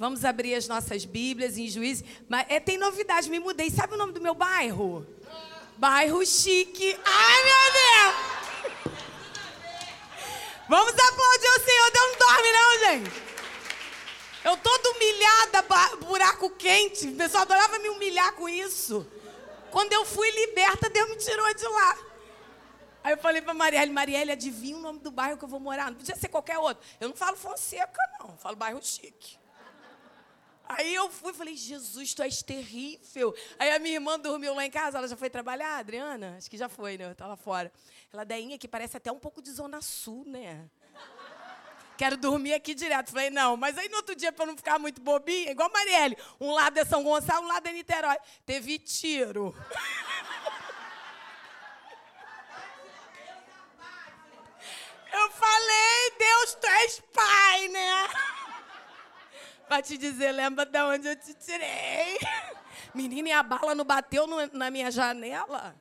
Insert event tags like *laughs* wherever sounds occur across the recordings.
Vamos abrir as nossas Bíblias em Juízes. Mas é, tem novidade, me mudei. Sabe o nome do meu bairro? Bairro Chique. Ai, meu Deus! Vamos aplaudir o Senhor. Deus não dorme, não, gente. Eu toda humilhada, buraco quente. O pessoal adorava me humilhar com isso. Quando eu fui liberta, Deus me tirou de lá. Aí eu falei pra Marielle, Marielle, adivinha o nome do bairro que eu vou morar? Não podia ser qualquer outro. Eu não falo Fonseca, não. Eu falo bairro chique. Aí eu fui e falei, Jesus, tu és terrível. Aí a minha irmã dormiu lá em casa, ela já foi trabalhar, Adriana? Acho que já foi, né? Eu tava fora. Ela, Deinha, que parece até um pouco de Zona Sul, né? Quero dormir aqui direto. Falei, não. Mas aí no outro dia, para não ficar muito bobinha, igual a Marielle, um lado é São Gonçalo, um lado é Niterói. Teve tiro. *laughs* Eu falei, Deus, tu és pai, né? Pra te dizer, lembra de onde eu te tirei? *laughs* Menina, e a bala não bateu no, na minha janela?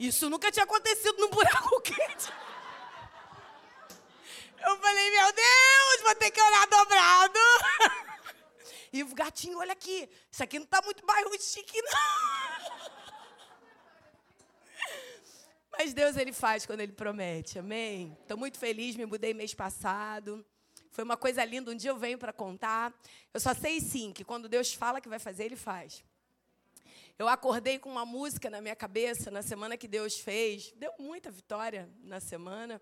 Isso nunca tinha acontecido num buraco *laughs* quente. Eu falei, meu Deus, vou ter que orar dobrado. *laughs* E o gatinho, olha aqui, isso aqui não tá muito bairro chique, não. Mas Deus, Ele faz quando Ele promete, amém? Estou muito feliz, me mudei mês passado. Foi uma coisa linda. Um dia eu venho para contar. Eu só sei sim que quando Deus fala que vai fazer, Ele faz. Eu acordei com uma música na minha cabeça na semana que Deus fez. Deu muita vitória na semana.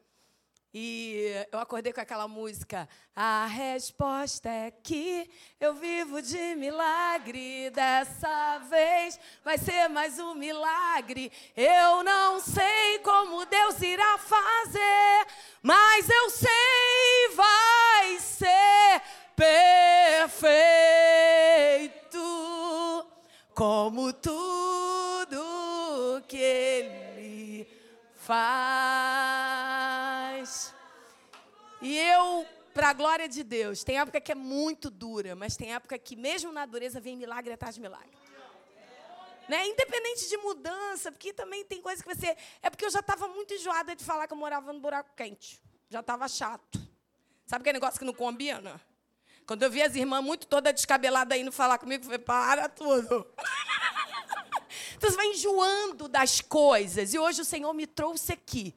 E eu acordei com aquela música. A resposta é que eu vivo de milagre. Dessa vez vai ser mais um milagre. Eu não sei como Deus irá fazer, mas eu sei vai ser perfeito, como tudo que Ele faz. Eu, para a glória de Deus, tem época que é muito dura, mas tem época que, mesmo na dureza, vem milagre atrás de milagre. Né? Independente de mudança, porque também tem coisa que você. É porque eu já estava muito enjoada de falar que eu morava no buraco quente. Já estava chato. Sabe aquele negócio que não combina? Quando eu vi as irmãs muito toda descabelada indo falar comigo, eu falei, para tudo. *laughs* então você vai enjoando das coisas. E hoje o Senhor me trouxe aqui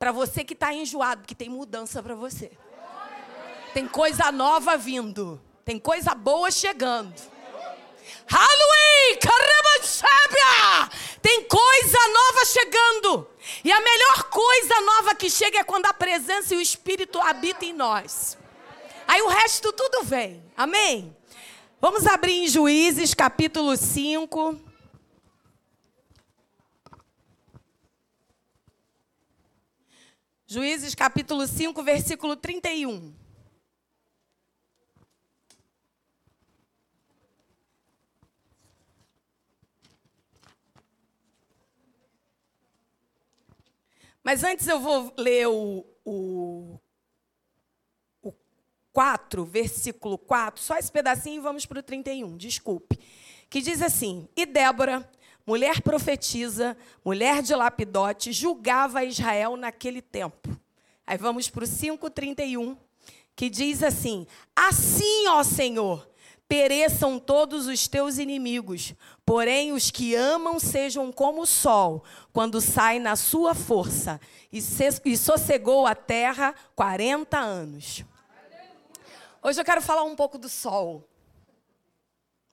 para você que está enjoado, que tem mudança para você. Tem coisa nova vindo. Tem coisa boa chegando. Halloween! Caramba, Tem coisa nova chegando. E a melhor coisa nova que chega é quando a presença e o Espírito habitam em nós. Aí o resto tudo vem. Amém? Vamos abrir em Juízes capítulo 5. Juízes capítulo 5, versículo 31. Mas antes eu vou ler o, o, o 4, versículo 4, só esse pedacinho e vamos para o 31, desculpe. Que diz assim: E Débora mulher profetisa, mulher de lapidote, julgava Israel naquele tempo. Aí vamos para o 5,31, que diz assim: Assim, ó Senhor, pereçam todos os teus inimigos, porém os que amam sejam como o sol, quando sai na sua força. E, e sossegou a terra 40 anos. Hoje eu quero falar um pouco do sol.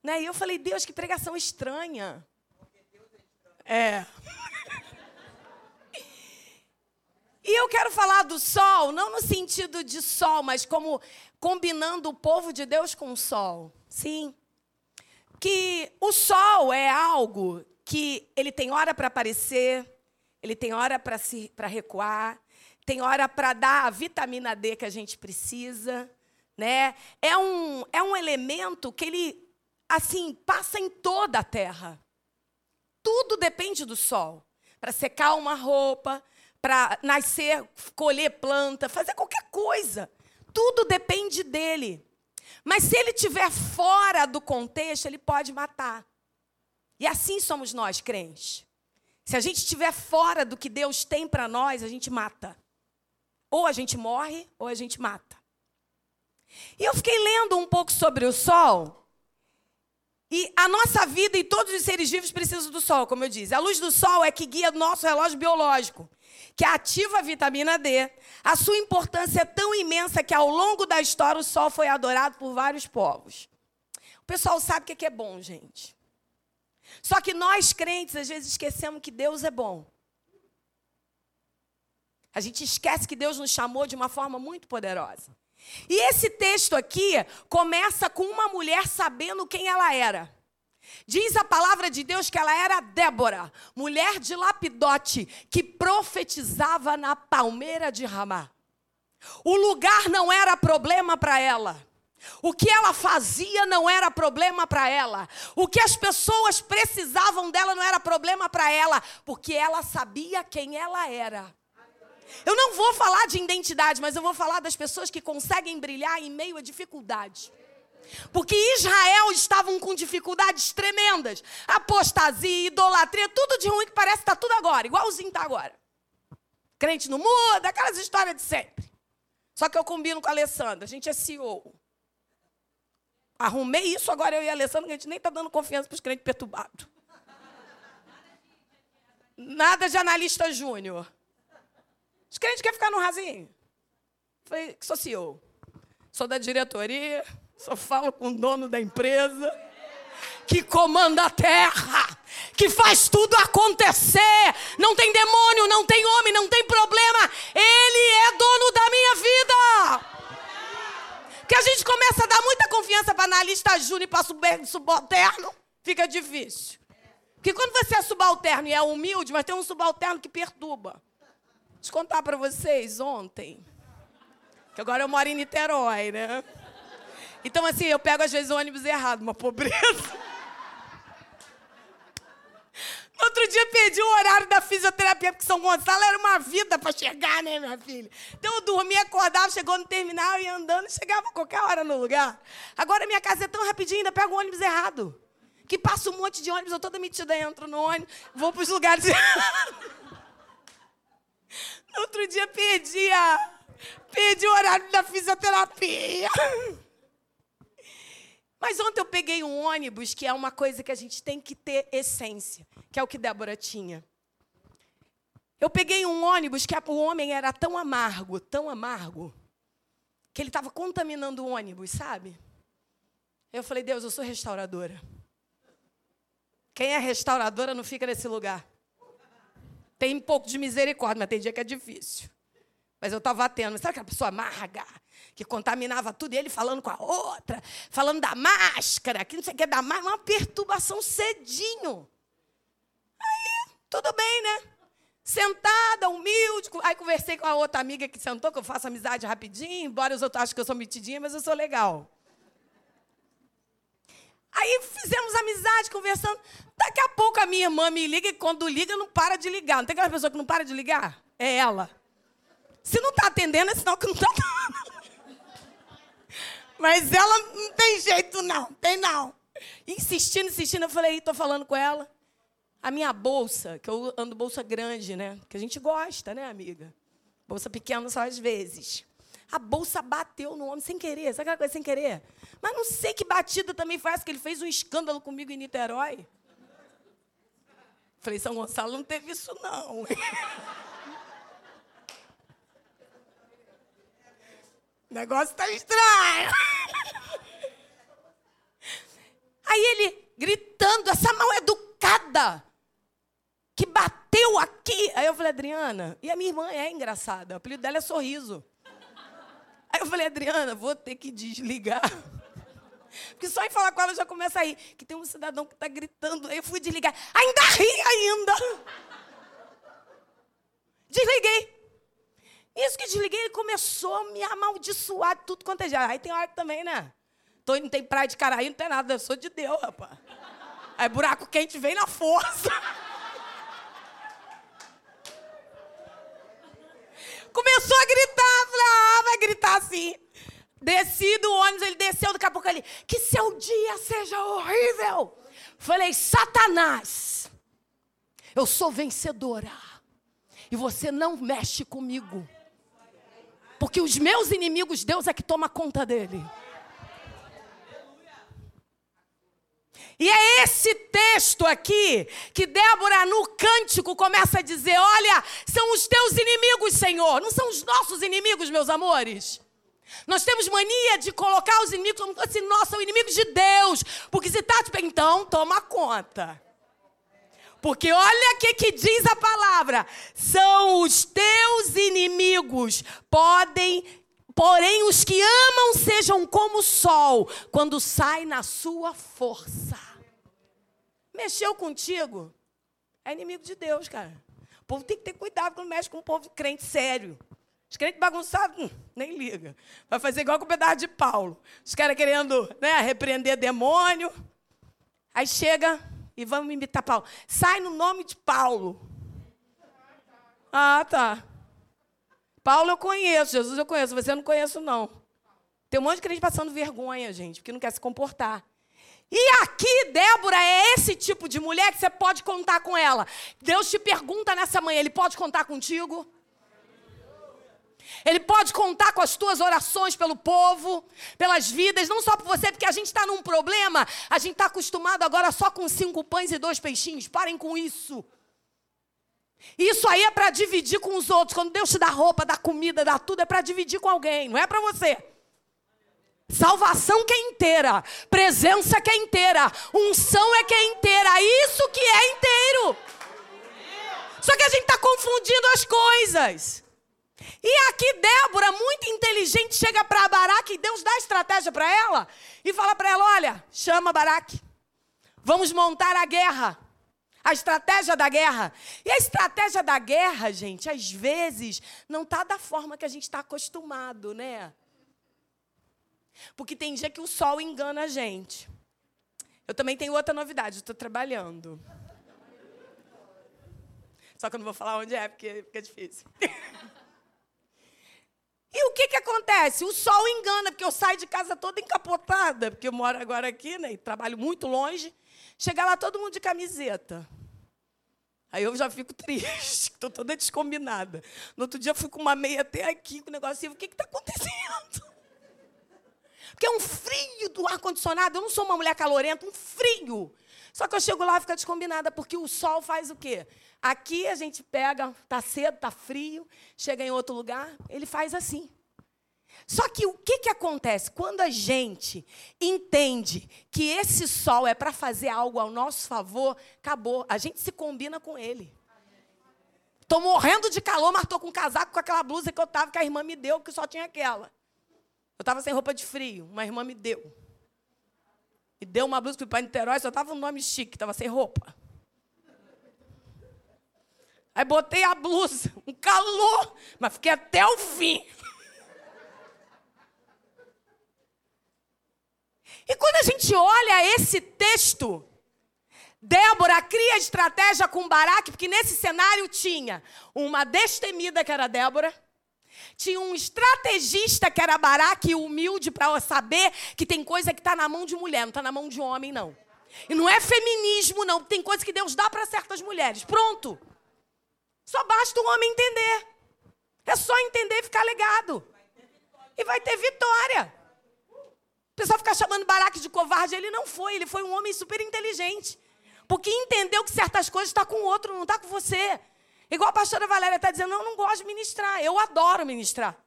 Né? E eu falei, Deus, que pregação estranha. É. E eu quero falar do sol, não no sentido de sol, mas como combinando o povo de Deus com o sol. Sim. Que o sol é algo que ele tem hora para aparecer, ele tem hora para recuar, tem hora para dar a vitamina D que a gente precisa, né? É um é um elemento que ele assim passa em toda a terra. Tudo depende do sol. Para secar uma roupa, para nascer, colher planta, fazer qualquer coisa. Tudo depende dele. Mas se ele estiver fora do contexto, ele pode matar. E assim somos nós, crentes. Se a gente estiver fora do que Deus tem para nós, a gente mata. Ou a gente morre, ou a gente mata. E eu fiquei lendo um pouco sobre o sol. E a nossa vida e todos os seres vivos precisam do sol, como eu disse. A luz do sol é que guia nosso relógio biológico, que ativa a vitamina D. A sua importância é tão imensa que ao longo da história o sol foi adorado por vários povos. O pessoal sabe o que é bom, gente. Só que nós crentes às vezes esquecemos que Deus é bom. A gente esquece que Deus nos chamou de uma forma muito poderosa. E esse texto aqui começa com uma mulher sabendo quem ela era. Diz a palavra de Deus que ela era Débora, mulher de Lapidote, que profetizava na palmeira de Ramá. O lugar não era problema para ela. O que ela fazia não era problema para ela. O que as pessoas precisavam dela não era problema para ela, porque ela sabia quem ela era. Eu não vou falar de identidade, mas eu vou falar das pessoas que conseguem brilhar em meio a dificuldade. Porque Israel estavam com dificuldades tremendas. Apostasia, idolatria, tudo de ruim que parece que está tudo agora, igualzinho está agora. Crente não muda, aquelas histórias de sempre. Só que eu combino com a Alessandra, a gente é CEO. Arrumei isso agora eu e a Alessandra, que a gente nem está dando confiança para os crentes perturbados. Nada de analista júnior. Os crentes querem ficar no rasinho. Falei, que sou CEO. Sou da diretoria, só falo com o dono da empresa, que comanda a terra, que faz tudo acontecer. Não tem demônio, não tem homem, não tem problema. Ele é dono da minha vida. Que a gente começa a dar muita confiança para analista júnior e para subalterno, fica difícil. Porque quando você é subalterno e é humilde, mas tem um subalterno que perturba. Deixa eu contar para vocês ontem. Que agora eu moro em Niterói, né? Então, assim, eu pego às vezes o ônibus errado, uma pobreza. No outro dia perdi o horário da fisioterapia, porque São Gonçalo era uma vida para chegar, né, minha filha? Então eu dormia, acordava, chegou no terminal, ia andando chegava a qualquer hora no lugar. Agora minha casa é tão rapidinho, ainda pego o ônibus errado. Que passa um monte de ônibus, eu toda metida entro no ônibus, vou para os lugares *laughs* errados. Outro dia perdi. Perdi o horário da fisioterapia. Mas ontem eu peguei um ônibus, que é uma coisa que a gente tem que ter essência, que é o que Débora tinha. Eu peguei um ônibus que o homem era tão amargo, tão amargo, que ele estava contaminando o ônibus, sabe? Eu falei, Deus, eu sou restauradora. Quem é restauradora não fica nesse lugar. Tem um pouco de misericórdia, mas tem dia que é difícil. Mas eu estava tendo, sabe aquela pessoa amarga, que contaminava tudo, e ele falando com a outra, falando da máscara, que não sei o que da máscara, uma perturbação cedinho. Aí, tudo bem, né? Sentada, humilde, aí conversei com a outra amiga que sentou, que eu faço amizade rapidinho, embora os outros achem que eu sou metidinha, mas eu sou legal. Aí fizemos amizade, conversando. Daqui a pouco a minha irmã me liga e quando liga não para de ligar. Não tem aquela pessoa que não para de ligar? É ela. Se não está atendendo, é sinal que não está Mas ela não tem jeito, não. Tem não. Insistindo, insistindo, eu falei, estou falando com ela. A minha bolsa, que eu ando bolsa grande, né? Que a gente gosta, né, amiga? Bolsa pequena só às vezes. A bolsa bateu no homem sem querer. Sabe aquela coisa sem querer? Mas não sei que batida também faz, que ele fez um escândalo comigo em Niterói. Falei, São Gonçalo não teve isso, não. O *laughs* negócio está estranho. *laughs* Aí ele gritando, essa mal educada que bateu aqui. Aí eu falei, Adriana, e a minha irmã é engraçada, o apelido dela é Sorriso. Aí eu falei, Adriana, vou ter que desligar. *laughs* Porque só em falar com ela já começa a. Que tem um cidadão que está gritando. Aí eu fui desligar. Ainda ri ainda. *laughs* Desliguei. Isso que desliguei, ele começou a me amaldiçoar de tudo quanto é já. Aí tem hora que também, né? Tô, não tem praia de caraí, não tem nada. Eu sou de Deus, rapaz. Aí buraco quente vem na força. *laughs* Começou a gritar. Falei, ah, vai gritar assim. Desci do ônibus, ele desceu, daqui a pouco ele, que seu dia seja horrível. Falei, Satanás, eu sou vencedora. E você não mexe comigo. Porque os meus inimigos, Deus é que toma conta dele. E é esse texto aqui que Débora, no cântico, começa a dizer: Olha, são os teus inimigos, Senhor, não são os nossos inimigos, meus amores. Nós temos mania de colocar os inimigos como se nós são inimigos de Deus. Porque se está de então, toma conta. Porque olha o que, que diz a palavra: são os teus inimigos, podem Porém, os que amam sejam como o sol, quando sai na sua força. Mexeu contigo? É inimigo de Deus, cara. O povo tem que ter cuidado quando mexe com um povo crente sério. Os crentes bagunçados, hum, nem liga. Vai fazer igual com o pedaço de Paulo. Os caras querendo né, repreender demônio. Aí chega e vamos imitar Paulo. Sai no nome de Paulo. Ah, tá. Paulo eu conheço, Jesus eu conheço, você eu não conheço, não. Tem um monte de crente passando vergonha, gente, porque não quer se comportar. E aqui, Débora é esse tipo de mulher que você pode contar com ela. Deus te pergunta nessa manhã: Ele pode contar contigo? Ele pode contar com as tuas orações pelo povo, pelas vidas, não só por você, porque a gente está num problema, a gente está acostumado agora só com cinco pães e dois peixinhos. Parem com isso. Isso aí é para dividir com os outros. Quando Deus te dá roupa, dá comida, dá tudo, é para dividir com alguém, não é para você. Salvação que é inteira, presença que é inteira, unção é que é inteira, isso que é inteiro. Só que a gente está confundindo as coisas. E aqui Débora, muito inteligente, chega para Baraque e Deus dá estratégia para ela e fala para ela: olha, chama Baraque, vamos montar a guerra a estratégia da guerra. E a estratégia da guerra, gente, às vezes não está da forma que a gente está acostumado, né? Porque tem dia que o sol engana a gente. Eu também tenho outra novidade, estou trabalhando. Só que eu não vou falar onde é, porque, é difícil. *laughs* E o que, que acontece? O sol engana, porque eu saio de casa toda encapotada, porque eu moro agora aqui, né? E trabalho muito longe. Chega lá todo mundo de camiseta. Aí eu já fico *laughs* triste, estou toda descombinada. No outro dia eu fui com uma meia até aqui, com o negocinho, o que está acontecendo? Porque é um frio do ar-condicionado, eu não sou uma mulher calorenta, um frio. Só que eu chego lá e fica descombinada, porque o sol faz o quê? Aqui a gente pega, tá cedo, tá frio, chega em outro lugar, ele faz assim. Só que o que, que acontece? Quando a gente entende que esse sol é para fazer algo ao nosso favor, acabou. A gente se combina com ele. Estou morrendo de calor, mas estou com um casaco com aquela blusa que eu estava, que a irmã me deu, que só tinha aquela. Eu estava sem roupa de frio, uma irmã me deu. E deu uma blusa para Niterói, só estava um nome chique, estava sem roupa. Aí botei a blusa, um calor, mas fiquei até o fim. E quando a gente olha esse texto, Débora cria estratégia com Baraque, porque nesse cenário tinha uma destemida, que era Débora, tinha um estrategista, que era Baraque, humilde, para saber que tem coisa que está na mão de mulher, não está na mão de homem, não. E não é feminismo, não. Tem coisa que Deus dá para certas mulheres. Pronto. Só basta o homem entender. É só entender e ficar legado. E vai ter vitória. O pessoal fica chamando Baraque de covarde. Ele não foi, ele foi um homem super inteligente. Porque entendeu que certas coisas estão tá com o outro, não está com você. Igual a pastora Valéria está dizendo, eu não gosto de ministrar, eu adoro ministrar.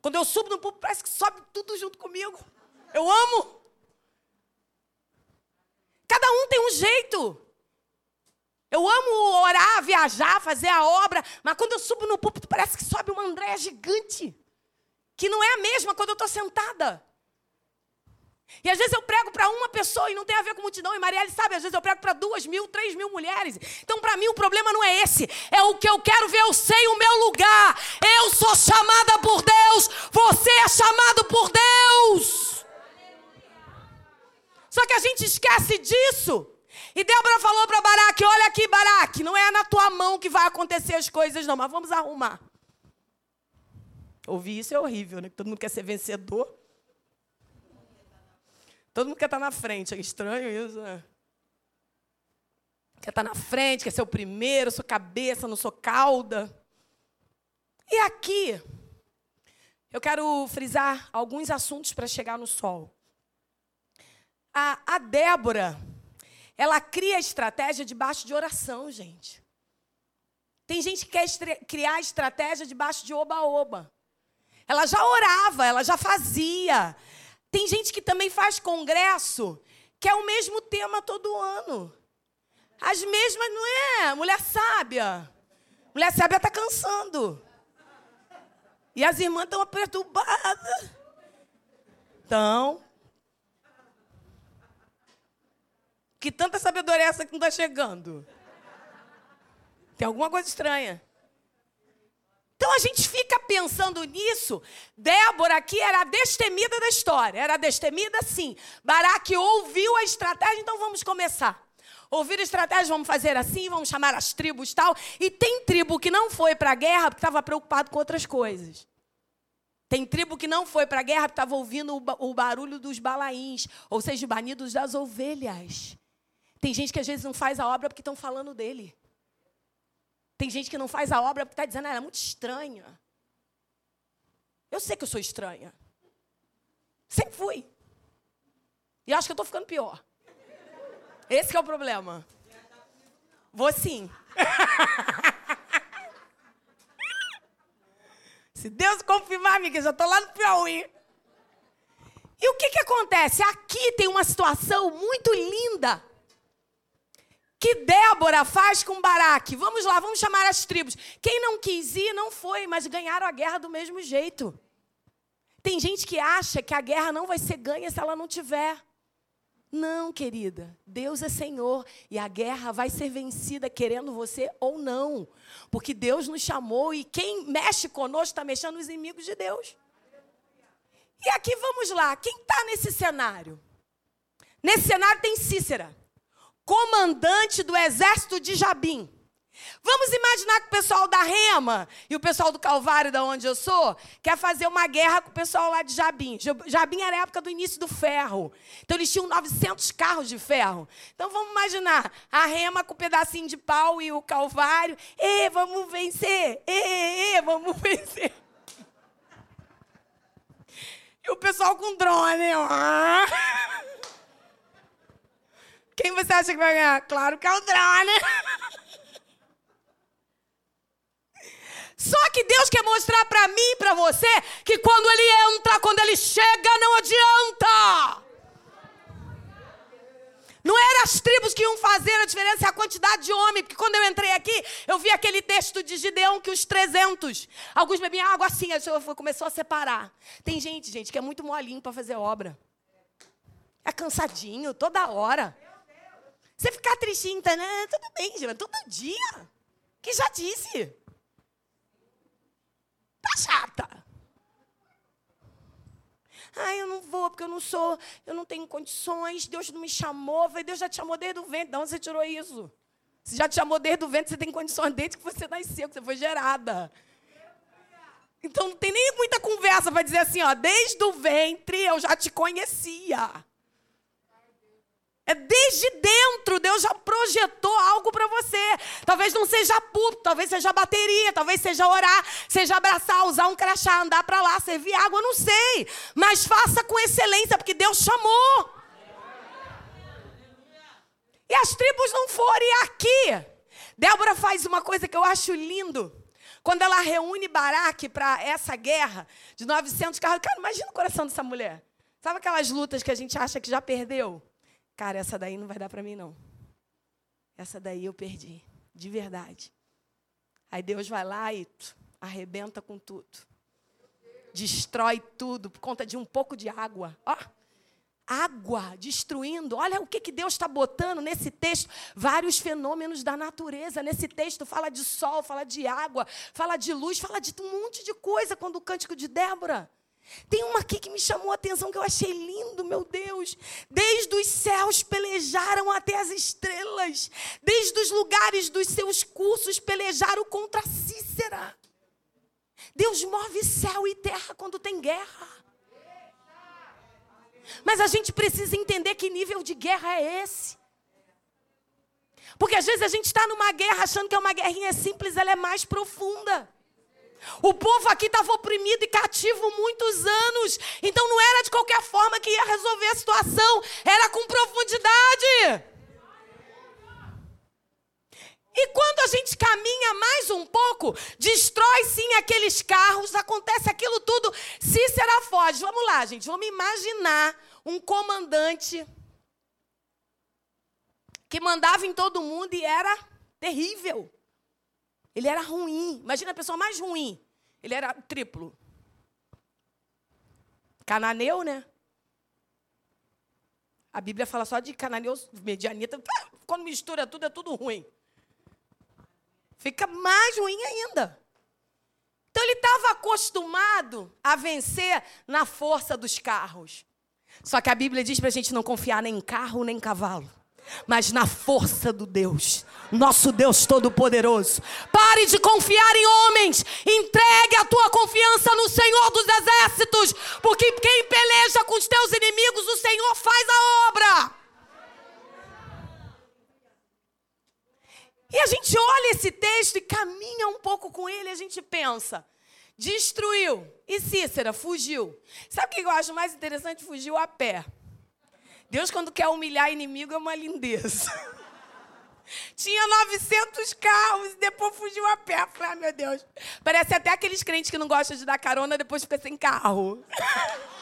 Quando eu subo no público, parece que sobe tudo junto comigo. Eu amo. Cada um tem um jeito. Eu amo orar, viajar, fazer a obra, mas quando eu subo no púlpito, parece que sobe uma Andréia gigante. Que não é a mesma quando eu estou sentada. E às vezes eu prego para uma pessoa e não tem a ver com multidão. E Marielle sabe, às vezes eu prego para duas mil, três mil mulheres. Então, para mim, o problema não é esse. É o que eu quero ver, eu sei o meu lugar. Eu sou chamada por Deus. Você é chamado por Deus. Só que a gente esquece disso. E Débora falou para Baraque: Olha aqui, Baraque, não é na tua mão que vai acontecer as coisas, não, mas vamos arrumar. Ouvir isso é horrível, né? Todo mundo quer ser vencedor. Todo mundo quer estar na frente. É estranho isso, né? Quer estar na frente, quer ser o primeiro, sou cabeça, não sou cauda. E aqui, eu quero frisar alguns assuntos para chegar no sol. A, a Débora, ela cria estratégia debaixo de oração, gente. Tem gente que quer criar estratégia debaixo de oba-oba. Ela já orava, ela já fazia. Tem gente que também faz congresso, que é o mesmo tema todo ano. As mesmas, não é? Mulher sábia. Mulher sábia está cansando. E as irmãs estão perturbadas. Então. Que tanta sabedoria é essa que não está chegando? Tem alguma coisa estranha. Então a gente fica pensando nisso. Débora aqui era a destemida da história. Era destemida, sim. Baraque ouviu a estratégia, então vamos começar. Ouvir a estratégia, vamos fazer assim, vamos chamar as tribos tal. E tem tribo que não foi para a guerra porque estava preocupado com outras coisas. Tem tribo que não foi para a guerra porque estava ouvindo o barulho dos balaíns, ou seja, banidos das ovelhas. Tem gente que às vezes não faz a obra porque estão falando dele. Tem gente que não faz a obra porque está dizendo, ah, ela é muito estranha. Eu sei que eu sou estranha. Sempre fui. E acho que eu estou ficando pior. Esse é o problema. Vou sim. *laughs* Se Deus confirmar, amiga, já estou lá no Piauí. E o que, que acontece? Aqui tem uma situação muito linda que Débora faz com Baraque. Vamos lá, vamos chamar as tribos. Quem não quis ir, não foi, mas ganharam a guerra do mesmo jeito. Tem gente que acha que a guerra não vai ser ganha se ela não tiver. Não, querida. Deus é Senhor e a guerra vai ser vencida querendo você ou não. Porque Deus nos chamou e quem mexe conosco está mexendo nos inimigos de Deus. E aqui vamos lá. Quem está nesse cenário? Nesse cenário tem Cícera, comandante do exército de Jabim. Vamos imaginar que o pessoal da Rema e o pessoal do Calvário, da onde eu sou, quer fazer uma guerra com o pessoal lá de Jabim. Jabim era a época do início do ferro. Então eles tinham 900 carros de ferro. Então vamos imaginar a Rema com um pedacinho de pau e o Calvário. E vamos vencer! E, e, vamos *laughs* vencer! E o pessoal com drone. Quem você acha que vai ganhar? Claro que é o drone. Só que Deus quer mostrar para mim e para você que quando Ele entra, quando Ele chega, não adianta. Não eram as tribos que iam fazer a diferença, é a quantidade de homem. Porque quando eu entrei aqui, eu vi aquele texto de Gideão que os 300, alguns bebiam água assim, aí começou a separar. Tem gente, gente, que é muito molinho para fazer obra. É cansadinho, toda hora. Você ficar tristinho, tá, né? Tudo bem, gente, todo dia. Que já disse tá chata. Ah, eu não vou porque eu não sou, eu não tenho condições, Deus não me chamou. falei, Deus já te chamou desde o ventre. De onde você tirou isso? Se já te chamou desde o ventre, você tem condições desde que você nasceu, que você foi gerada. Então não tem nem muita conversa para dizer assim, ó, desde o ventre eu já te conhecia. É desde dentro, Deus já projetou algo para você. Talvez não seja púlpito, talvez seja bateria, talvez seja orar, seja abraçar, usar um crachá, andar para lá, servir água, não sei. Mas faça com excelência, porque Deus chamou. E as tribos não forem aqui. Débora faz uma coisa que eu acho lindo. Quando ela reúne Baraque para essa guerra de 900 carros. Cara, imagina o coração dessa mulher. Sabe aquelas lutas que a gente acha que já perdeu? Cara, essa daí não vai dar para mim, não. Essa daí eu perdi, de verdade. Aí Deus vai lá e arrebenta com tudo. Destrói tudo por conta de um pouco de água. Ó, água destruindo. Olha o que, que Deus está botando nesse texto. Vários fenômenos da natureza. Nesse texto fala de sol, fala de água, fala de luz, fala de um monte de coisa quando o cântico de Débora. Tem uma aqui que me chamou a atenção, que eu achei lindo, meu Deus. Desde os céus pelejaram até as estrelas. Desde os lugares dos seus cursos pelejaram contra Cícera. Deus move céu e terra quando tem guerra. Mas a gente precisa entender que nível de guerra é esse. Porque às vezes a gente está numa guerra achando que é uma guerrinha simples, ela é mais profunda. O povo aqui estava oprimido e cativo muitos anos. Então não era de qualquer forma que ia resolver a situação, era com profundidade. E quando a gente caminha mais um pouco, destrói sim aqueles carros, acontece aquilo tudo. Cícera foge. Vamos lá, gente, vamos imaginar um comandante que mandava em todo mundo e era terrível. Ele era ruim. Imagina a pessoa mais ruim. Ele era triplo. Cananeu, né? A Bíblia fala só de cananeus, medianita. *laughs* Quando mistura tudo, é tudo ruim. Fica mais ruim ainda. Então ele estava acostumado a vencer na força dos carros. Só que a Bíblia diz para a gente não confiar nem em carro nem em cavalo mas na força do Deus, nosso Deus Todo-Poderoso. Pare de confiar em homens, entregue a tua confiança no Senhor dos Exércitos, porque quem peleja com os teus inimigos, o Senhor faz a obra. E a gente olha esse texto e caminha um pouco com ele, a gente pensa, destruiu. E Cícera fugiu. Sabe o que eu acho mais interessante? Fugiu a pé. Deus, quando quer humilhar inimigo, é uma lindeza. *laughs* Tinha 900 carros e depois fugiu a pé. Falei, ah, meu Deus. Parece até aqueles crentes que não gostam de dar carona, depois fica sem carro. *laughs*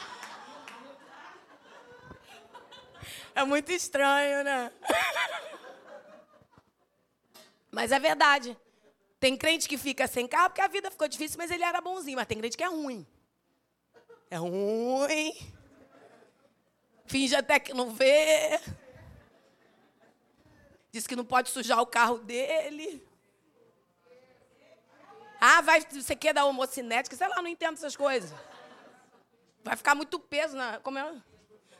É muito estranho, né? *laughs* Mas é verdade. Tem crente que fica sem carro porque a vida ficou difícil, mas ele era bonzinho. Mas tem crente que é ruim. É ruim finge até que não vê. Diz que não pode sujar o carro dele. Ah, vai, você quer dar homocinética? Sei lá, não entendo essas coisas. Vai ficar muito peso na. Como é?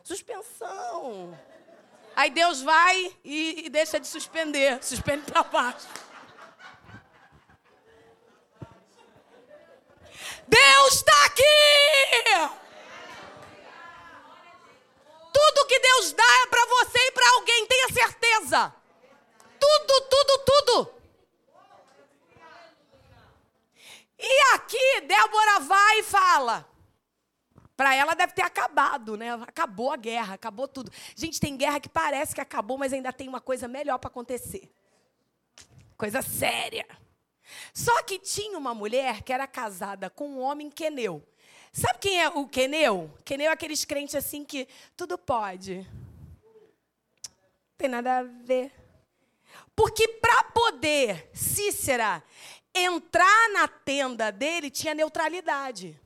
Suspensão. Aí Deus vai e, e deixa de suspender. Suspende para baixo. Deus está aqui! Tudo que Deus dá é para você e para alguém, tenha certeza. Tudo, tudo, tudo. E aqui, Débora vai e fala. Para ela deve ter acabado, né? Acabou a guerra, acabou tudo. Gente, tem guerra que parece que acabou, mas ainda tem uma coisa melhor para acontecer. Coisa séria. Só que tinha uma mulher que era casada com um homem queneu. Sabe quem é o queneu? Queneu é aqueles crentes assim que tudo pode. Tem nada a ver. Porque para poder Cícera entrar na tenda dele, tinha neutralidade.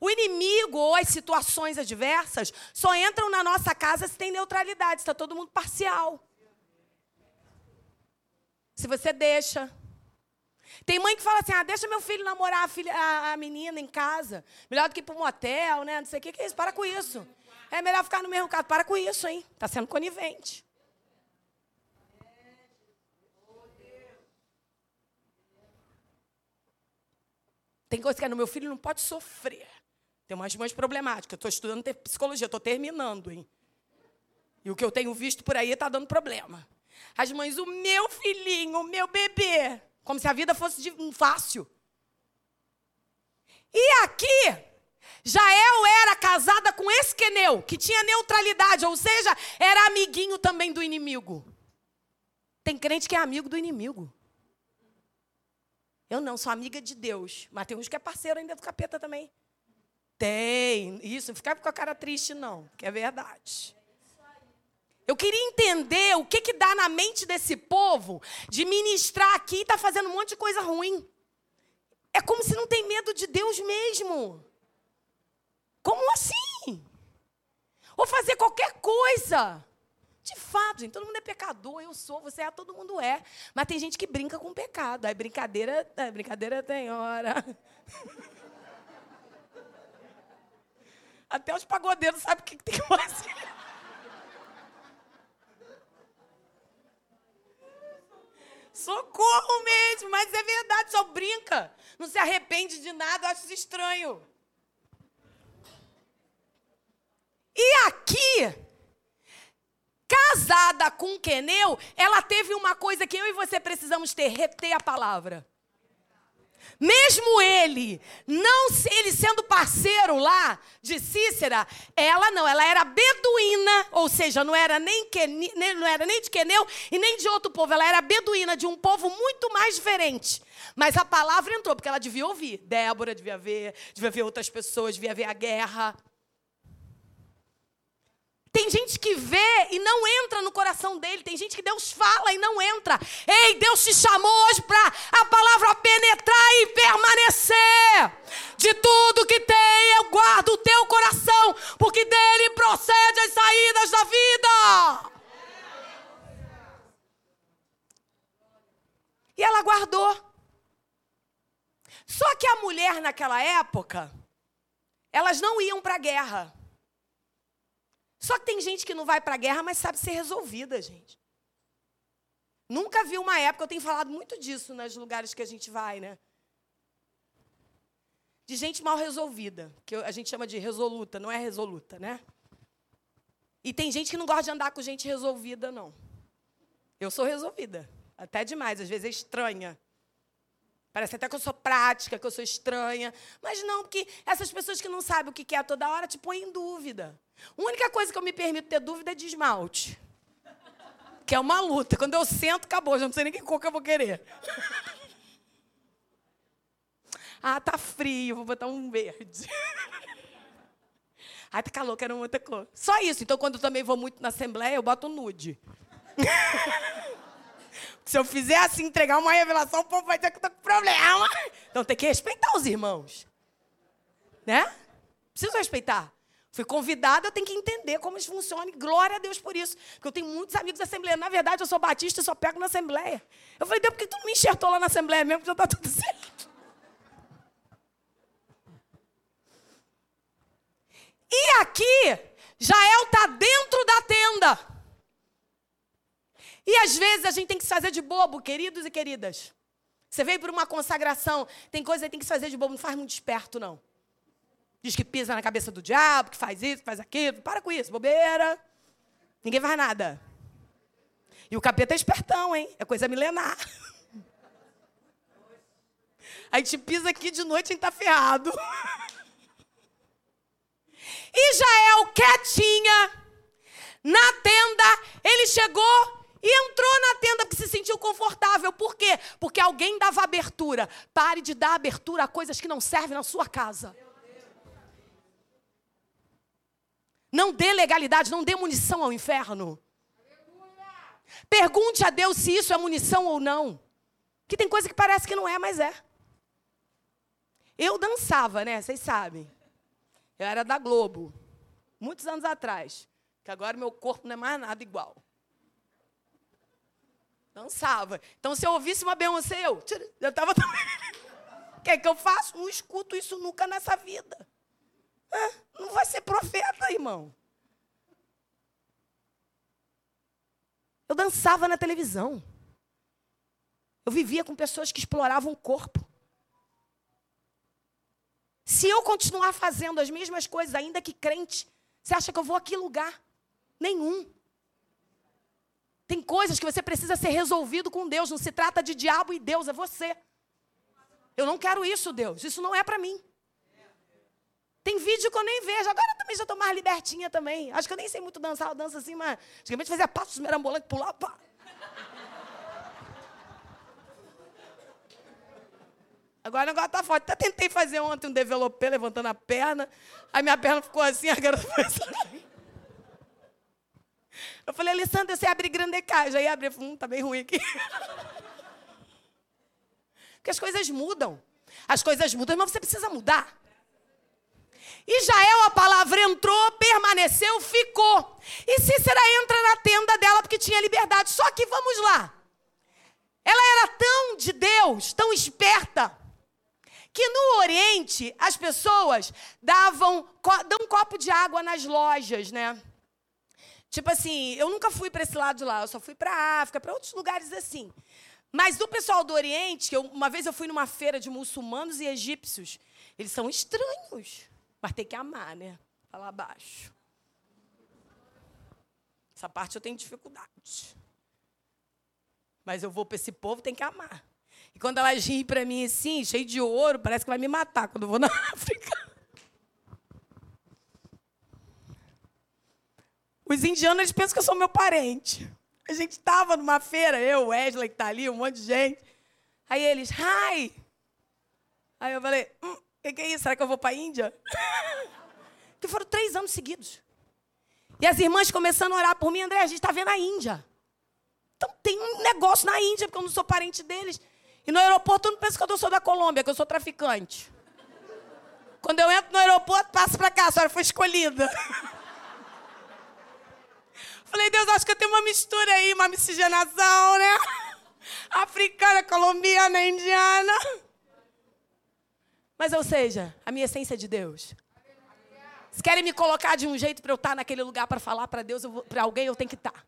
O inimigo ou as situações adversas só entram na nossa casa se tem neutralidade, está todo mundo parcial. Se você deixa, tem mãe que fala assim: ah, deixa meu filho namorar a, filha, a, a menina em casa. Melhor do que ir para um motel, né? Não sei o que, que é isso. Para com isso. É melhor ficar no mesmo caso. Para com isso, hein? Está sendo conivente. Tem coisa que é no meu filho não pode sofrer. Tem umas mães problemáticas. Estou estudando psicologia, estou terminando, hein? E o que eu tenho visto por aí está dando problema. As mães, o meu filhinho, o meu bebê, como se a vida fosse fácil. E aqui, Jael era casada com Esqueneu, que tinha neutralidade, ou seja, era amiguinho também do inimigo. Tem crente que é amigo do inimigo. Eu não, sou amiga de Deus. Mas tem uns que é parceiro ainda do capeta também. Tem. Isso, não fica com a cara triste, não, que é verdade. Eu queria entender o que, que dá na mente desse povo de ministrar aqui e tá fazendo um monte de coisa ruim. É como se não tem medo de Deus mesmo. Como assim? Ou fazer qualquer coisa. De fato, gente, todo mundo é pecador, eu sou, você é, todo mundo é. Mas tem gente que brinca com pecado. Aí brincadeira, é, brincadeira tem hora. *laughs* Até os pagodeiros sabem o que tem que fazer. Socorro mesmo, mas é verdade, só brinca. Não se arrepende de nada, eu acho isso estranho. E aqui, casada com Queneu, ela teve uma coisa que eu e você precisamos ter, reter a palavra. Mesmo ele, não ele sendo parceiro lá de Cícera, ela não, ela era beduína, ou seja, não era nem, Queni, não era nem de Queneu e nem de outro povo, ela era beduína de um povo muito mais diferente. Mas a palavra entrou, porque ela devia ouvir. Débora devia ver, devia ver outras pessoas, devia ver a guerra. Tem gente que vê e não entra no coração dele. Tem gente que Deus fala e não entra. Ei, Deus te chamou hoje para a palavra penetrar e permanecer. De tudo que tem, eu guardo o teu coração, porque dele procede as saídas da vida. E ela guardou. Só que a mulher naquela época, elas não iam para a guerra. Só que tem gente que não vai para a guerra, mas sabe ser resolvida, gente. Nunca vi uma época, eu tenho falado muito disso nos lugares que a gente vai, né? De gente mal resolvida, que a gente chama de resoluta, não é resoluta, né? E tem gente que não gosta de andar com gente resolvida, não. Eu sou resolvida, até demais, às vezes é estranha. Parece até que eu sou prática, que eu sou estranha. Mas não, porque essas pessoas que não sabem o que é toda hora te põem em dúvida. A única coisa que eu me permito ter dúvida é de esmalte. Que é uma luta. Quando eu sento, acabou. Já não sei nem que cor que eu vou querer. *laughs* Ah, tá frio, vou botar um verde. *laughs* Ah, tá calor, quero outra cor. Só isso. Então, quando eu também vou muito na Assembleia, eu boto nude. *laughs* Se eu fizer assim, entregar uma revelação, o povo vai dizer que eu tô com problema. Então tem que respeitar os irmãos. Né? Preciso respeitar. Fui convidada, eu tenho que entender como isso funciona. E glória a Deus por isso. Porque eu tenho muitos amigos da Assembleia. Na verdade, eu sou batista e só pego na Assembleia. Eu falei, Deus, por que tu não me enxertou lá na Assembleia mesmo? Que já está tudo *laughs* certo. E aqui, Jael está dentro da tenda. E às vezes a gente tem que se fazer de bobo, queridos e queridas. Você veio por uma consagração, tem coisa que tem que se fazer de bobo, não faz muito esperto, não. Diz que pisa na cabeça do diabo, que faz isso, que faz aquilo. Para com isso, bobeira. Ninguém faz nada. E o capeta é espertão, hein? É coisa milenar. *laughs* A gente pisa aqui de noite e a gente tá ferrado. *laughs* E Jael, quietinha, na tenda, ele chegou e entrou na tenda porque se sentiu confortável. Por quê? Porque alguém dava abertura. Pare de dar abertura a coisas que não servem na sua casa. Não dê legalidade, não dê munição ao inferno. Pergunte a Deus se isso é munição ou não. Que tem coisa que parece que não é, mas é. Eu dançava, né? Vocês sabem. Eu era da Globo. Muitos anos atrás. Que agora meu corpo não é mais nada igual. Dançava. Então, se eu ouvisse uma Beyoncé, eu estava *laughs* também. O que é que eu faço? Não escuto isso nunca nessa vida. É, não vai ser profeta, irmão. Eu dançava na televisão. Eu vivia com pessoas que exploravam o corpo. Se eu continuar fazendo as mesmas coisas, ainda que crente, você acha que eu vou a que lugar? Nenhum. Tem coisas que você precisa ser resolvido com Deus. Não se trata de diabo e Deus, é você. Eu não quero isso, Deus. Isso não é para mim. Tem vídeo que eu nem vejo. Agora também já estou mais libertinha também. Acho que eu nem sei muito dançar. Eu danço assim, mas antigamente fazia passos merambolantes, pular, pá. Agora o negócio tá forte. Até tentei fazer ontem um developê levantando a perna. Aí minha perna ficou assim, agora foi assim. Eu falei, Alessandra, você abre grande caixa. Aí abre, hum, tá bem ruim aqui. *laughs* Porque as coisas mudam. As coisas mudam, mas você precisa mudar. Israel, a palavra entrou, permaneceu, ficou. E Cícera entra na tenda dela porque tinha liberdade. Só que vamos lá. Ela era tão de Deus, tão esperta, que no Oriente as pessoas davam dão um copo de água nas lojas, né? Tipo assim, eu nunca fui para esse lado de lá, eu só fui para África, para outros lugares assim. Mas do pessoal do Oriente, eu, uma vez eu fui numa feira de muçulmanos e egípcios, eles são estranhos, mas tem que amar, né? Falar baixo. Essa parte eu tenho dificuldade. Mas eu vou para esse povo, tem que amar. E quando elas riem para mim assim, cheio de ouro, parece que vai me matar quando eu vou na *laughs* África. Os indianos eles pensam que eu sou meu parente. A gente estava numa feira, eu, Wesley, que está ali, um monte de gente. Aí eles, hi! Aí eu falei, o hum, que, que é isso? Será que eu vou para a Índia? *laughs* que foram três anos seguidos. E as irmãs começando a orar por mim, André, a gente está vendo a Índia. Então tem um negócio na Índia, porque eu não sou parente deles. E no aeroporto todo mundo pensa que eu sou da Colômbia, que eu sou traficante. Quando eu entro no aeroporto, passo para cá, a senhora foi escolhida. *laughs* Falei, Deus, acho que eu tenho uma mistura aí, uma miscigenação, né? *laughs* Africana, colombiana, indiana. Mas, ou seja, a minha essência é de Deus. Se querem me colocar de um jeito para eu estar naquele lugar para falar para Deus, para alguém, eu tenho que estar.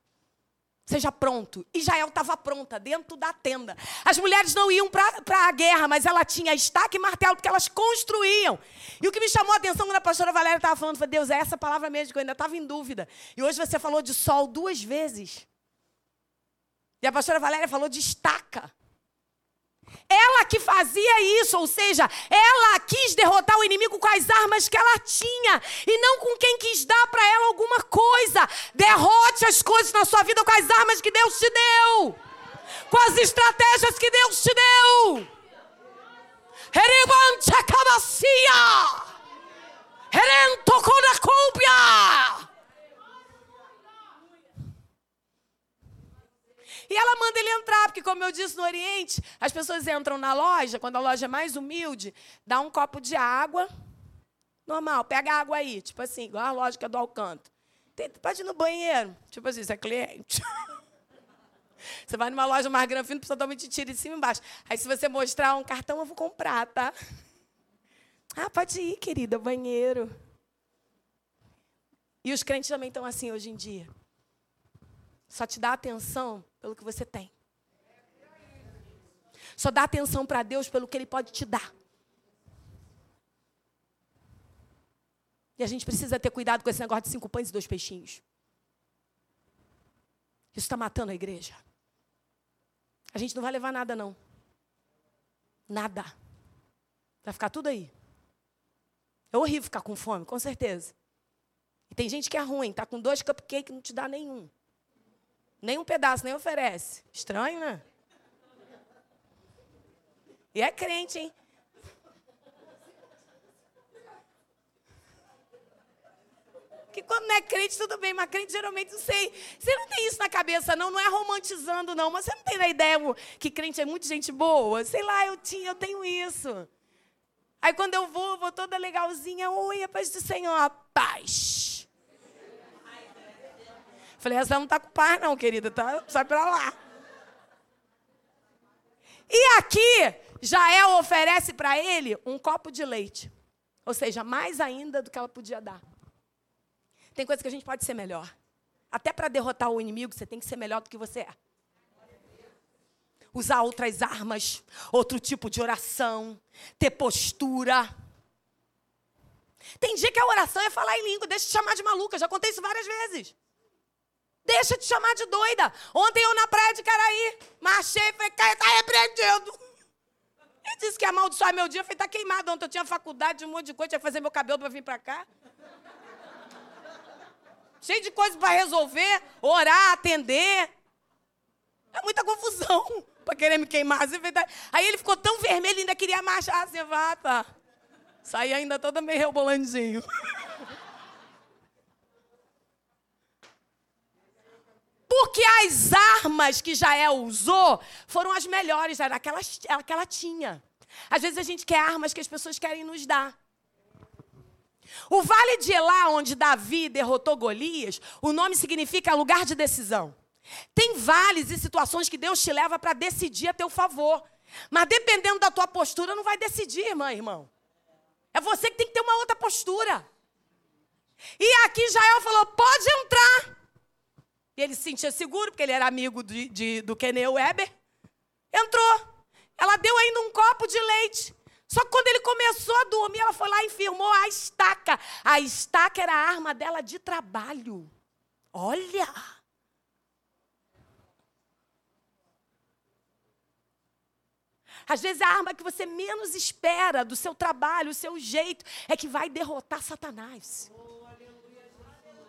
Seja pronto. Israel estava pronta, dentro da tenda. As mulheres não iam para a guerra, mas ela tinha estaca e martelo, porque elas construíam. E o que me chamou a atenção quando a pastora Valéria estava falando, foi, Deus, é essa palavra mesmo, que eu ainda estava em dúvida. E hoje você falou de sol duas vezes. E a pastora Valéria falou de estaca. Ela que fazia isso, ou seja, ela quis derrotar o inimigo com as armas que ela tinha e não com quem quis dar para ela alguma coisa. Derrote as coisas na sua vida com as armas que Deus te deu, com as estratégias que Deus te deu. Heribantakabacia! Herentokona E ela manda ele entrar, porque, como eu disse no Oriente, as pessoas entram na loja, quando a loja é mais humilde, dá um copo de água. Normal, pega água aí, tipo assim, igual a lógica do Alcanto. Pode ir no banheiro. Tipo assim, você é cliente. *laughs* Você vai numa loja mais grande, precisa totalmente tira de cima e embaixo. Aí, se você mostrar um cartão, eu vou comprar, tá? Ah, pode ir, querida, banheiro. E os crentes também estão assim hoje em dia. Só te dá atenção pelo que você tem. Só dá atenção para Deus pelo que Ele pode te dar. E a gente precisa ter cuidado com esse negócio de cinco pães e dois peixinhos. Isso está matando a igreja. A gente não vai levar nada, não. Nada. Vai ficar tudo aí. É horrível ficar com fome, com certeza. E tem gente que é ruim, tá com dois cupcakes e não te dá nenhum. Nem um pedaço, nem oferece. Estranho, né? E é crente, hein? Que quando não é crente, tudo bem, mas crente geralmente não sei. Você não tem isso na cabeça, não, não é romantizando, não. Mas você não tem na ideia que crente é muito gente boa? Sei lá, eu tinha, eu tenho isso. Aí quando eu vou, vou toda legalzinha. Oi, a paz do Senhor, a paz. Falei, essa não está com paz, não, querida, tá? sai para lá. E aqui, Jael oferece para ele um copo de leite. Ou seja, mais ainda do que ela podia dar. Tem coisa que a gente pode ser melhor. Até para derrotar o inimigo, você tem que ser melhor do que você é. Usar outras armas, outro tipo de oração, ter postura. Tem dia que a oração é falar em língua, deixa de chamar de maluca, já contei isso várias vezes. Deixa de chamar de doida. Ontem eu na praia de Caraí, marchei e falei, tá repreendido. Ele disse que ia amaldiçoar meu dia. Eu falei, tá queimado. Ontem eu tinha faculdade, um monte de coisa, tinha que fazer meu cabelo para vir para cá. Cheio de coisas para resolver, orar, atender. É muita confusão *laughs* para querer me queimar. Assim, Aí ele ficou tão vermelho, ainda queria marchar assim, vá, tá. Saí ainda toda meio rebolandinho. Porque as armas que Jael usou foram as melhores, era que ela tinha. Às vezes a gente quer armas que as pessoas querem nos dar. O vale de Elá, onde Davi derrotou Golias, o nome significa lugar de decisão. Tem vales e situações que Deus te leva para decidir a teu favor. Mas dependendo da tua postura, não vai decidir, irmã, irmão. É você que tem que ter uma outra postura. E aqui Jael falou: pode entrar. Ele se sentia seguro, porque ele era amigo de, de, do Kenny Weber. Entrou. Ela deu ainda um copo de leite. Só que quando ele começou a dormir, ela foi lá e firmou a estaca. A estaca era a arma dela de trabalho. Olha! Às vezes a arma que você menos espera do seu trabalho, o seu jeito, é que vai derrotar Satanás.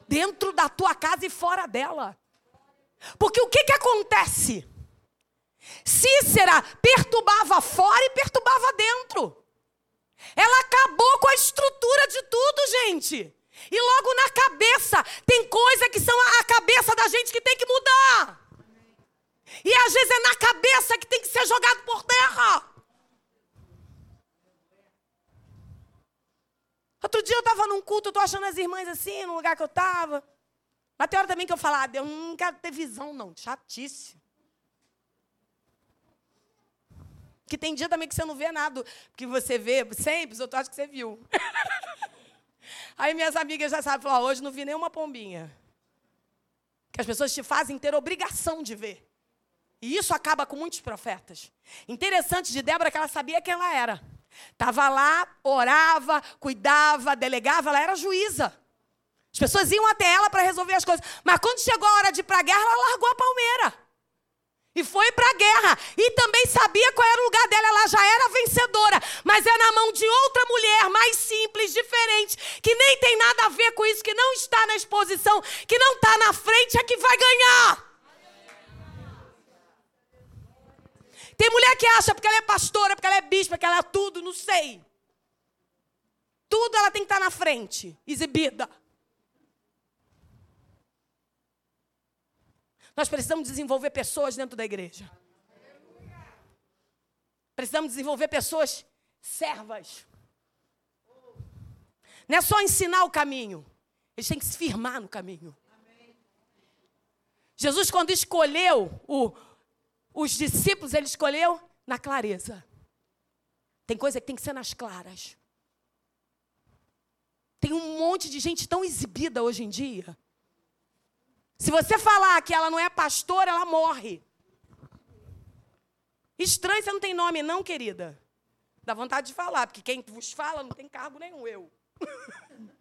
Dentro da tua casa e fora dela. Porque o que, que acontece? Cícera perturbava fora e perturbava dentro. Ela acabou com a estrutura de tudo, gente. E logo na cabeça, tem coisa que são a cabeça da gente que tem que mudar. E às vezes é na cabeça que tem que ser jogado por terra. Outro dia eu estava num culto, eu tô achando as irmãs assim, no lugar que eu estava. Mas tem hora também que eu falo, ah, eu não quero ter visão, não. Chatice. Que tem dia também que você não vê nada que você vê sempre, os outros acham que você viu. *laughs* Aí minhas amigas já sabem, falam, hoje não vi nenhuma pombinha. Que as pessoas te fazem ter obrigação de ver. E isso acaba com muitos profetas. Interessante de Débora que ela sabia quem ela era. Estava lá, orava, cuidava, delegava, ela era juíza. As pessoas iam até ela para resolver as coisas. Mas quando chegou a hora de ir para a guerra, ela largou a palmeira. E foi para a guerra. E também sabia qual era o lugar dela. Ela já era vencedora. Mas é na mão de outra mulher, mais simples, diferente, que nem tem nada a ver com isso, que não está na exposição, que não está na frente, é que vai ganhar. Tem mulher que acha porque ela é pastora, porque ela é bispa, porque ela é tudo, não sei. Tudo ela tem que estar na frente, exibida. Nós precisamos desenvolver pessoas dentro da igreja. Precisamos desenvolver pessoas servas. Não é só ensinar o caminho, eles têm que se firmar no caminho. Jesus, quando escolheu o, os discípulos ele escolheu na clareza. Tem coisa que tem que ser nas claras. Tem um monte de gente tão exibida hoje em dia. Se você falar que ela não é pastora, ela morre. Estranho, você não tem nome, não, querida. Dá vontade de falar, porque quem vos fala não tem cargo nenhum, eu. *laughs*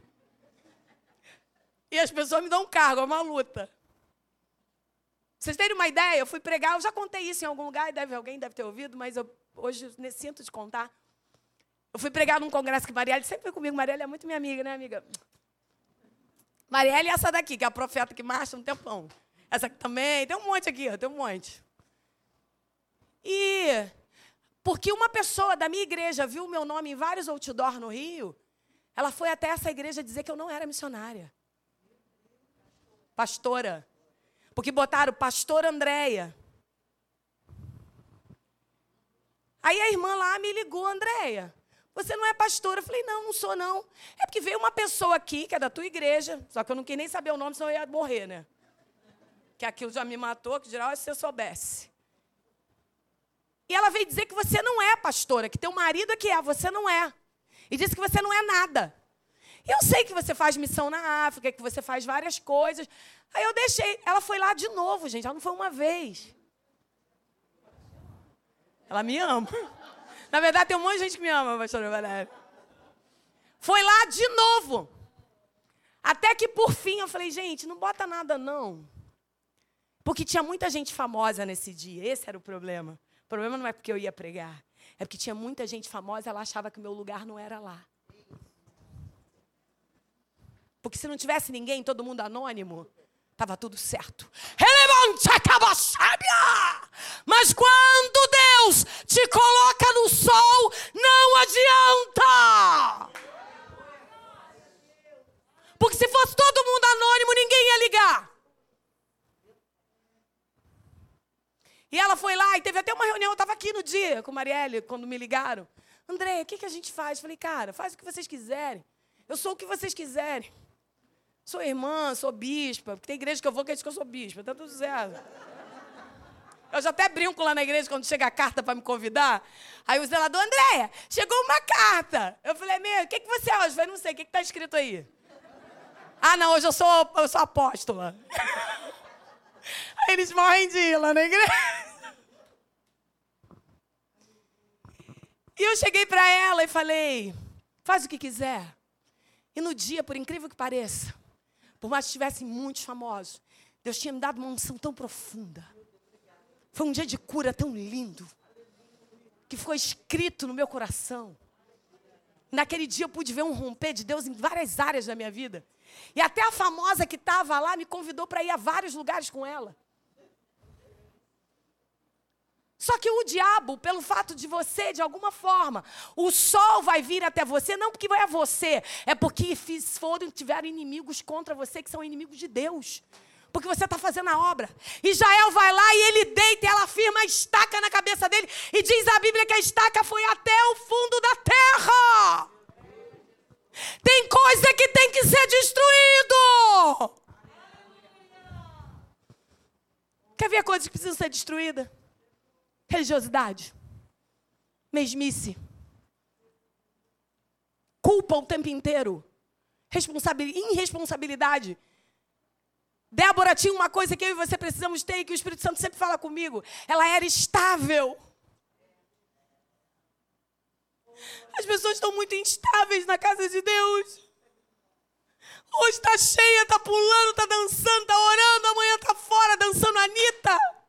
e as pessoas me dão um cargo, é uma luta. Vocês terem uma ideia, eu fui pregar, eu já contei isso em algum lugar, deve, alguém deve ter ouvido, mas eu hoje sinto de contar. Eu fui pregar num congresso que Marielle sempre foi comigo. Marielle é muito minha amiga, né, amiga? Marielle é essa daqui, que é a profeta que marcha um tempão. Essa aqui também, tem um monte aqui, ó, tem um monte. E porque uma pessoa da minha igreja viu o meu nome em vários outdoor no Rio, ela foi até essa igreja dizer que eu não era missionária. Pastora. Porque botaram pastor Andréia. Aí a irmã lá me ligou, Andréia. Você não é pastora? Eu falei, não, não sou não. É porque veio uma pessoa aqui, que é da tua igreja, só que eu não quis nem saber o nome, senão eu ia morrer, né? Que aquilo já me matou, que geral se eu soubesse. E ela veio dizer que você não é pastora, que teu marido é que é, você não é. E disse que você não é nada. Eu sei que você faz missão na África, que você faz várias coisas. Aí eu deixei. Ela foi lá de novo, gente. Ela não foi uma vez. Ela me ama. Na verdade, tem um monte de gente que me ama, pastora Valéria. Foi lá de novo. Até que por fim eu falei, gente, não bota nada não. Porque tinha muita gente famosa nesse dia. Esse era o problema. O problema não é porque eu ia pregar. É porque tinha muita gente famosa, ela achava que o meu lugar não era lá. Porque se não tivesse ninguém, todo mundo anônimo, estava tudo certo. Mas quando Deus te coloca no sol, não adianta. Porque se fosse todo mundo anônimo, ninguém ia ligar. E ela foi lá e teve até uma reunião. Eu estava aqui no dia com Marielle, quando me ligaram. André, o que, que a gente faz? Falei, cara, faz o que vocês quiserem. Eu sou o que vocês quiserem. Sou irmã, sou bispa. Porque tem igreja que eu vou que diz que eu sou bispa. Tá tudo certo. Eu já até brinco lá na igreja quando chega a carta para me convidar. Aí o zelador, Andréia, chegou uma carta. Eu falei, meu, o que, que você é hoje? Eu falei, não sei, o que está escrito aí? Ah, não, hoje eu sou, eu sou apóstola. *laughs* Aí eles morrem de ir lá na igreja. E eu cheguei para ela e falei, faz o que quiser. E no dia, por incrível que pareça, por mais que estivessem muitos famosos, Deus tinha me dado uma unção tão profunda. Foi um dia de cura tão lindo. que ficou escrito no meu coração. Naquele dia eu pude ver um romper de Deus em várias áreas da minha vida. E até a famosa que estava lá me convidou para ir a vários lugares com ela. Só que o diabo, pelo fato de você, de alguma forma, o sol vai vir até você, não porque vai a você, é porque foram, tiveram inimigos contra você, que são inimigos de Deus. Porque você está fazendo a obra. Israel vai lá e ele deita, e ela firma a estaca na cabeça dele. E diz a Bíblia que a estaca foi até o fundo da terra. Tem coisa que tem que ser destruído. Quer ver coisas que precisam ser destruídas? Religiosidade. Mesmice. Culpa o tempo inteiro. Responsabilidade, irresponsabilidade. Débora tinha uma coisa que eu e você precisamos ter e que o Espírito Santo sempre fala comigo. Ela era estável. As pessoas estão muito instáveis na casa de Deus. Hoje está cheia, está pulando, está dançando, está orando, amanhã está fora dançando Anitta.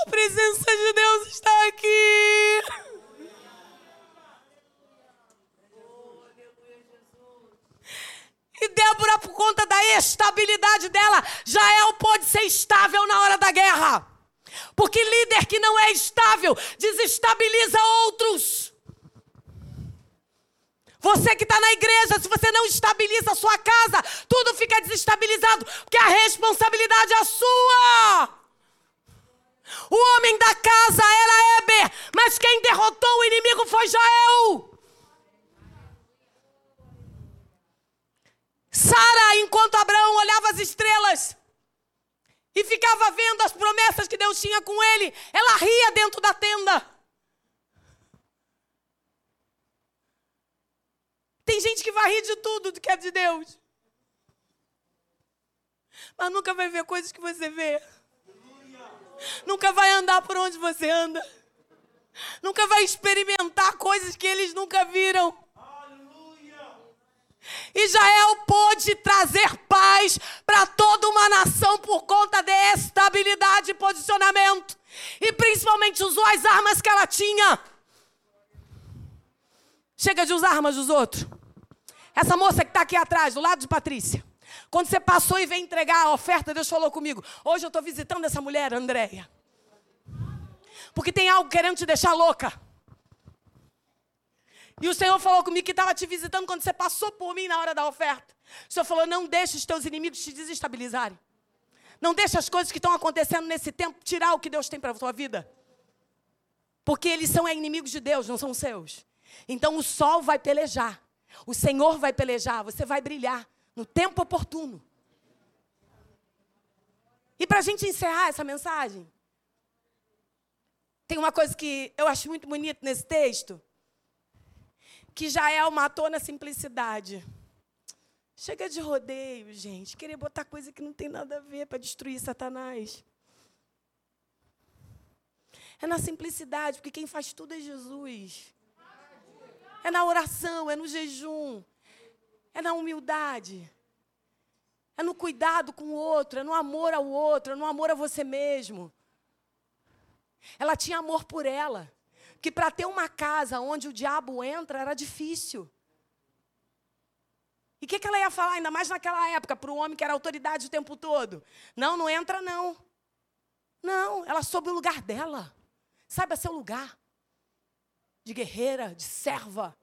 A presença de Deus está aqui. E Débora, por conta da estabilidade dela, Jael pode ser estável na hora da guerra. Porque líder que não é estável desestabiliza outros. Você que está na igreja, se você não estabiliza a sua casa, tudo fica desestabilizado, porque a responsabilidade é sua. O homem da casa era Eber, mas quem derrotou o inimigo foi Jael. Sara, enquanto Abraão olhava as estrelas e ficava vendo as promessas que Deus tinha com ele, ela ria dentro da tenda. Tem gente que vai rir de tudo do que é de Deus. Mas nunca vai ver coisas que você vê. Nunca vai andar por onde você anda. Nunca vai experimentar coisas que eles nunca viram. Israel pôde trazer paz para toda uma nação por conta de estabilidade e posicionamento. E principalmente usou as armas que ela tinha. Chega de usar armas dos outros. Essa moça que está aqui atrás, do lado de Patrícia. Quando você passou e veio entregar a oferta, Deus falou comigo. Hoje eu estou visitando essa mulher, Andréia. Porque tem algo querendo te deixar louca. E o Senhor falou comigo que estava te visitando quando você passou por mim na hora da oferta. O Senhor falou: não deixe os teus inimigos te desestabilizarem. Não deixe as coisas que estão acontecendo nesse tempo tirar o que Deus tem para a tua vida. Porque eles são inimigos de Deus, não são seus. Então o sol vai pelejar. O Senhor vai pelejar. Você vai brilhar no tempo oportuno. E para a gente encerrar essa mensagem, tem uma coisa que eu acho muito bonita nesse texto que Jael matou na simplicidade. Chega de rodeio, gente. Querer botar coisa que não tem nada a ver para destruir Satanás. É na simplicidade, porque quem faz tudo é Jesus. É na oração, é no jejum, é na humildade, é no cuidado com o outro, é no amor ao outro, é no amor a você mesmo. Ela tinha amor por ela que para ter uma casa onde o diabo entra era difícil. E o que, que ela ia falar, ainda mais naquela época, para o homem que era autoridade o tempo todo? Não, não entra não. Não, ela soube o lugar dela. Saiba seu lugar. De guerreira, de serva.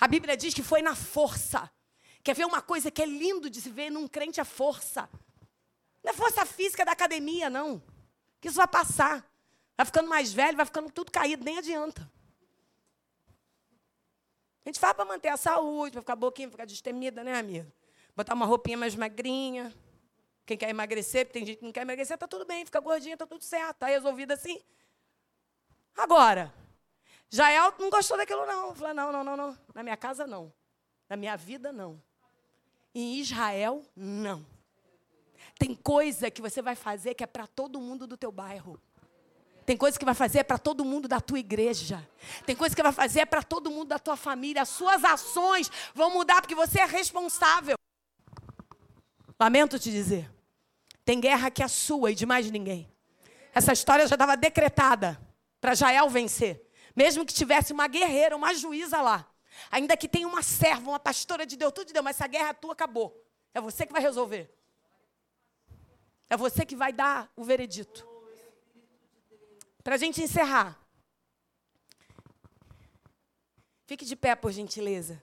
A Bíblia diz que foi na força. Quer ver uma coisa que é lindo de se ver num crente a força? Não é força física da academia, não. Que isso vai passar. Vai ficando mais velho, vai ficando tudo caído, nem adianta. A gente faz para manter a saúde, para ficar boquinha, ficar destemida, né, amigo? Botar uma roupinha mais magrinha. Quem quer emagrecer, tem gente que não quer emagrecer, tá tudo bem, fica gordinha, tá tudo certo, tá resolvido assim. Agora, Jael não gostou daquilo, não. Falou: não, não, não, não. Na minha casa, não. Na minha vida, não. Em Israel, não. Tem coisa que você vai fazer que é para todo mundo do teu bairro. Tem coisa que vai fazer para todo mundo da tua igreja. Tem coisa que vai fazer para todo mundo da tua família. As suas ações vão mudar porque você é responsável. Lamento te dizer. Tem guerra que é sua e de mais ninguém. Essa história já estava decretada para Jael vencer. Mesmo que tivesse uma guerreira, uma juíza lá. Ainda que tenha uma serva, uma pastora de Deus, tudo de Deus, mas essa guerra é tua acabou. É você que vai resolver. É você que vai dar o veredito. Para a gente encerrar. Fique de pé, por gentileza.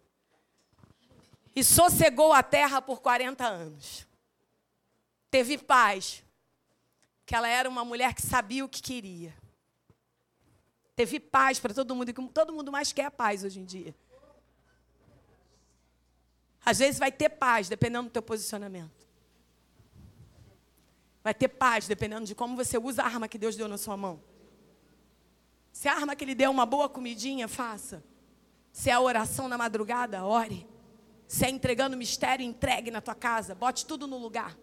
E sossegou a terra por 40 anos. Teve paz. Que ela era uma mulher que sabia o que queria. Teve paz para todo mundo. E todo mundo mais quer paz hoje em dia. Às vezes vai ter paz, dependendo do teu posicionamento. Vai ter paz, dependendo de como você usa a arma que Deus deu na sua mão. Se a arma que Ele deu é uma boa comidinha, faça. Se é a oração na madrugada, ore. Se é entregando mistério, entregue na tua casa. Bote tudo no lugar.